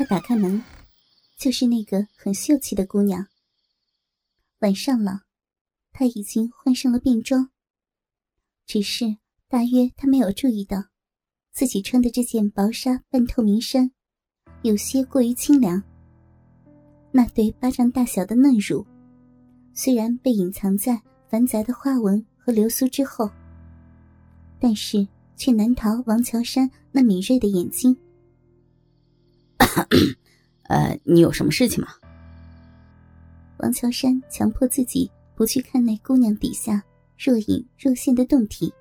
他打开门，就是那个很秀气的姑娘。晚上了，她已经换上了便装，只是大约她没有注意到，自己穿的这件薄纱半透明衫，有些过于清凉。那对巴掌大小的嫩乳，虽然被隐藏在繁杂的花纹和流苏之后，但是却难逃王乔山那敏锐的眼睛。呃，你有什么事情吗？王乔山强迫自己不去看那姑娘底下若隐若现的胴体。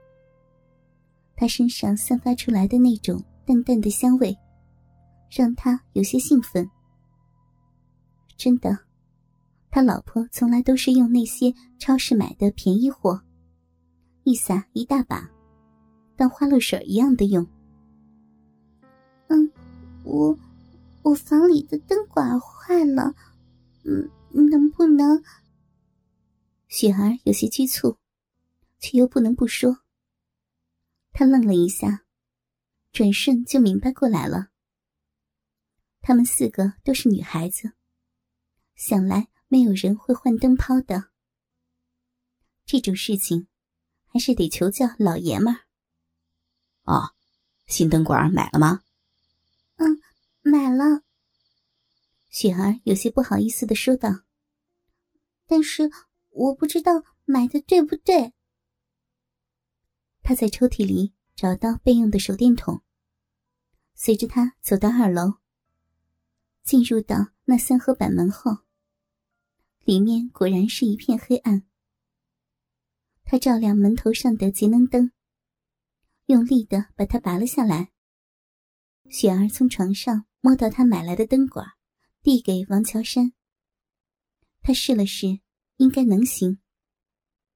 她身上散发出来的那种淡淡的香味，让他有些兴奋。真的，他老婆从来都是用那些超市买的便宜货，一撒一大把，当花露水一样的用。嗯，我。我房里的灯管坏了，嗯，能不能？雪儿有些局促，却又不能不说。她愣了一下，转瞬就明白过来了。他们四个都是女孩子，想来没有人会换灯泡的。这种事情，还是得求教老爷们儿。哦，新灯管买了吗？买了，雪儿有些不好意思的说道：“但是我不知道买的对不对。”他在抽屉里找到备用的手电筒，随着他走到二楼，进入到那三合板门后，里面果然是一片黑暗。他照亮门头上的节能灯，用力的把它拔了下来。雪儿从床上。摸到他买来的灯管，递给王乔山。他试了试，应该能行，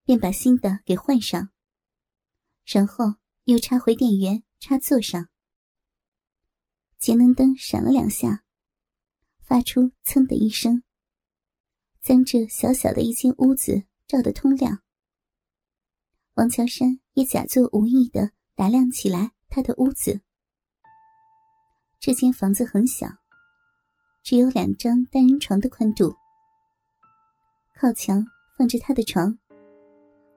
便把新的给换上，然后又插回电源插座上。节能灯闪了两下，发出“噌”的一声，将这小小的一间屋子照得通亮。王乔山也假作无意的打量起来他的屋子。这间房子很小，只有两张单人床的宽度。靠墙放着他的床，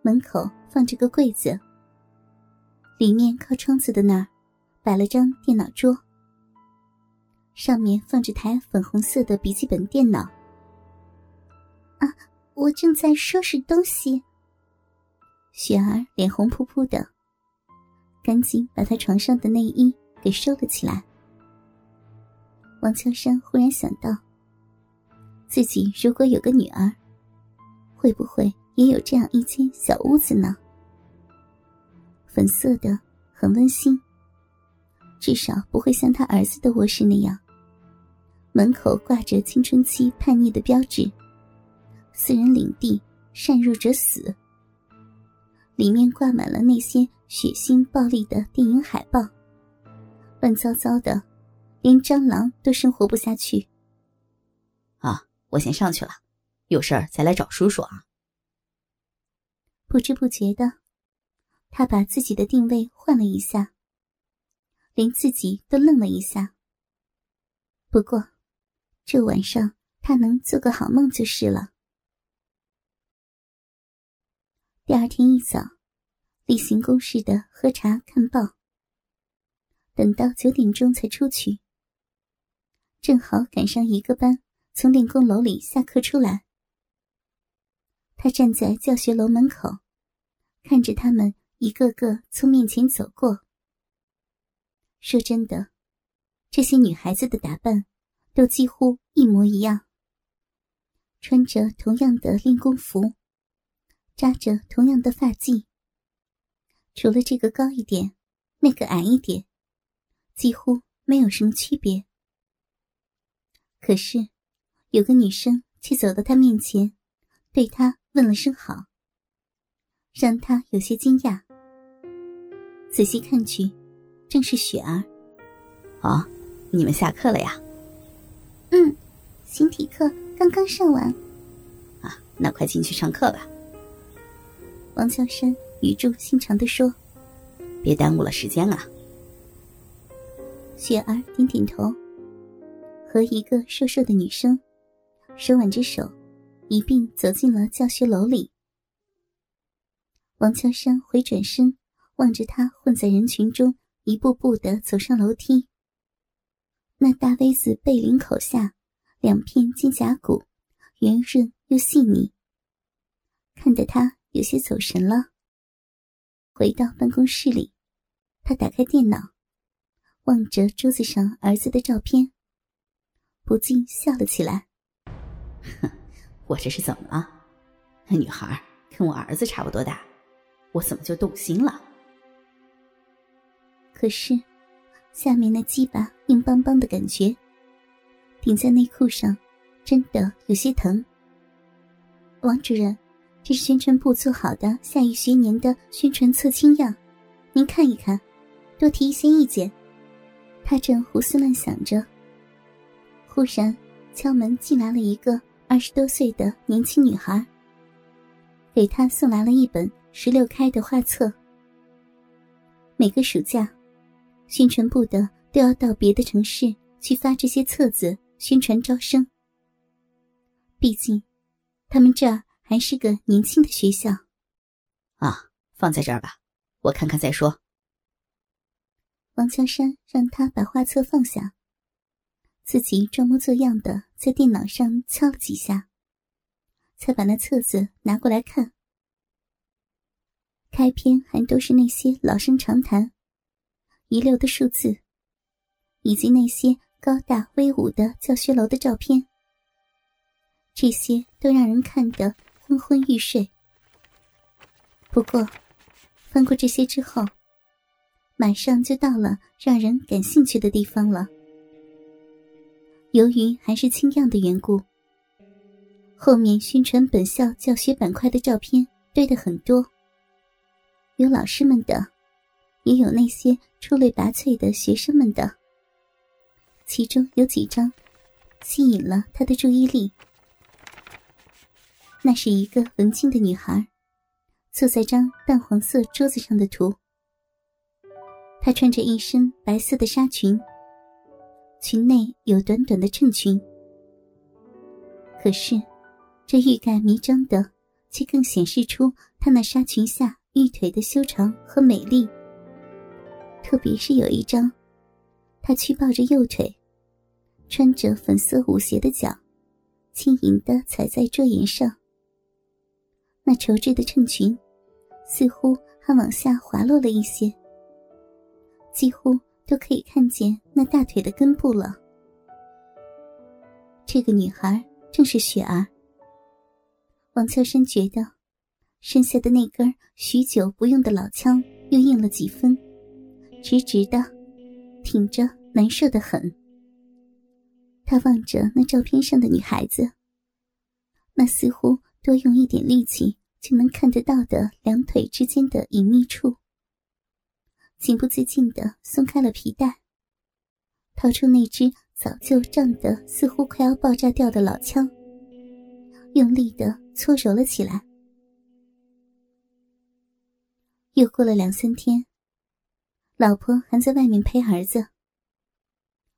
门口放着个柜子。里面靠窗子的那儿，摆了张电脑桌，上面放着台粉红色的笔记本电脑。啊，我正在收拾东西。雪儿脸红扑扑的，赶紧把她床上的内衣给收了起来。王秋山忽然想到，自己如果有个女儿，会不会也有这样一间小屋子呢？粉色的，很温馨。至少不会像他儿子的卧室那样，门口挂着青春期叛逆的标志，“私人领地，擅入者死”。里面挂满了那些血腥暴力的电影海报，乱糟糟的。连蟑螂都生活不下去。啊，我先上去了，有事儿再来找叔叔啊。不知不觉的，他把自己的定位换了一下，连自己都愣了一下。不过，这晚上他能做个好梦就是了。第二天一早，例行公事的喝茶看报，等到九点钟才出去。正好赶上一个班从练功楼里下课出来，他站在教学楼门口，看着他们一个个从面前走过。说真的，这些女孩子的打扮都几乎一模一样，穿着同样的练功服，扎着同样的发髻，除了这个高一点，那个矮一点，几乎没有什么区别。可是，有个女生却走到他面前，对他问了声好，让他有些惊讶。仔细看去，正是雪儿。哦，你们下课了呀？嗯，形体课刚刚上完。啊，那快进去上课吧。王乔山语重心长的说：“别耽误了时间啊。”雪儿点点头。和一个瘦瘦的女生手挽着手，一并走进了教学楼里。王乔山回转身，望着他混在人群中，一步步的走上楼梯。那大 V 字背领口下，两片肩胛骨，圆润又细腻，看得他有些走神了。回到办公室里，他打开电脑，望着桌子上儿子的照片，不禁笑了起来。哼，我这是怎么了？那女孩跟我儿子差不多大，我怎么就动心了？可是，下面那鸡巴硬邦邦的感觉，顶在内裤上，真的有些疼。王主任。这是宣传部做好的下一学年的宣传册清样，您看一看，多提一些意见。他正胡思乱想着，忽然敲门进来了一个二十多岁的年轻女孩，给她送来了一本十六开的画册。每个暑假，宣传部的都要到别的城市去发这些册子宣传招生。毕竟，他们这儿。还是个年轻的学校，啊，放在这儿吧，我看看再说。王乔山让他把画册放下，自己装模作样的在电脑上敲了几下，才把那册子拿过来看。开篇还都是那些老生常谈、遗留的数字，以及那些高大威武的教学楼的照片，这些都让人看得。昏昏欲睡。不过，翻过这些之后，马上就到了让人感兴趣的地方了。由于还是清样的缘故，后面宣传本校教学板块的照片堆得很多，有老师们的，也有那些出类拔萃的学生们的。其中有几张吸引了他的注意力。那是一个文静的女孩，坐在张淡黄色桌子上的图。她穿着一身白色的纱裙，裙内有短短的衬裙。可是，这欲盖弥彰的，却更显示出她那纱裙下玉腿的修长和美丽。特别是有一张，她屈抱着右腿，穿着粉色舞鞋的脚，轻盈的踩在桌沿上。那绸质的衬裙，似乎还往下滑落了一些，几乎都可以看见那大腿的根部了。这个女孩正是雪儿。王秋生觉得，身下的那根许久不用的老枪又硬了几分，直直的，挺着，难受的很。他望着那照片上的女孩子，那似乎……多用一点力气就能看得到的两腿之间的隐秘处，情不自禁的松开了皮带，掏出那只早就胀得似乎快要爆炸掉的老枪，用力的搓揉了起来。又过了两三天，老婆还在外面陪儿子，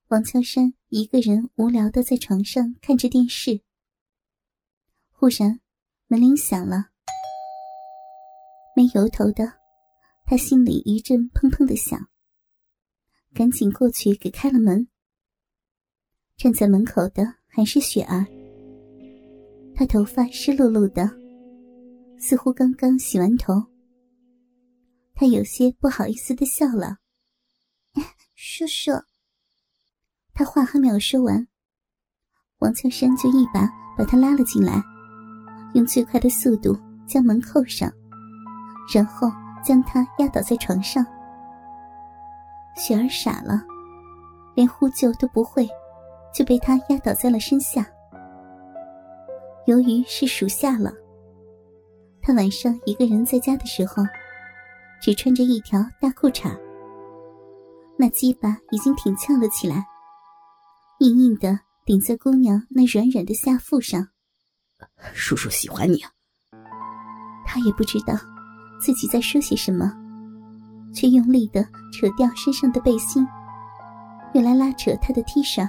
王乔山一个人无聊的在床上看着电视，忽然。门铃响了，没由头的，他心里一阵砰砰的响，赶紧过去给开了门。站在门口的还是雪儿，她头发湿漉漉的，似乎刚刚洗完头。她有些不好意思的笑了：“叔叔。”他话还没有说完，王秋山就一把把他拉了进来。用最快的速度将门扣上，然后将他压倒在床上。雪儿傻了，连呼救都不会，就被他压倒在了身下。由于是暑夏了，他晚上一个人在家的时候，只穿着一条大裤衩，那鸡巴已经挺翘了起来，硬硬的顶在姑娘那软软的下腹上。叔叔喜欢你啊！他也不知道自己在说些什么，却用力的扯掉身上的背心，又来拉扯他的 T 恤。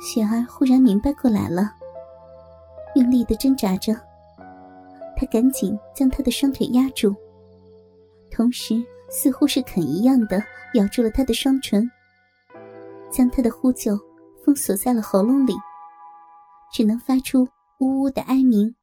雪儿忽然明白过来了，用力的挣扎着。他赶紧将他的双腿压住，同时似乎是啃一样的咬住了他的双唇，将他的呼救封锁在了喉咙里，只能发出呜呜的哀鸣。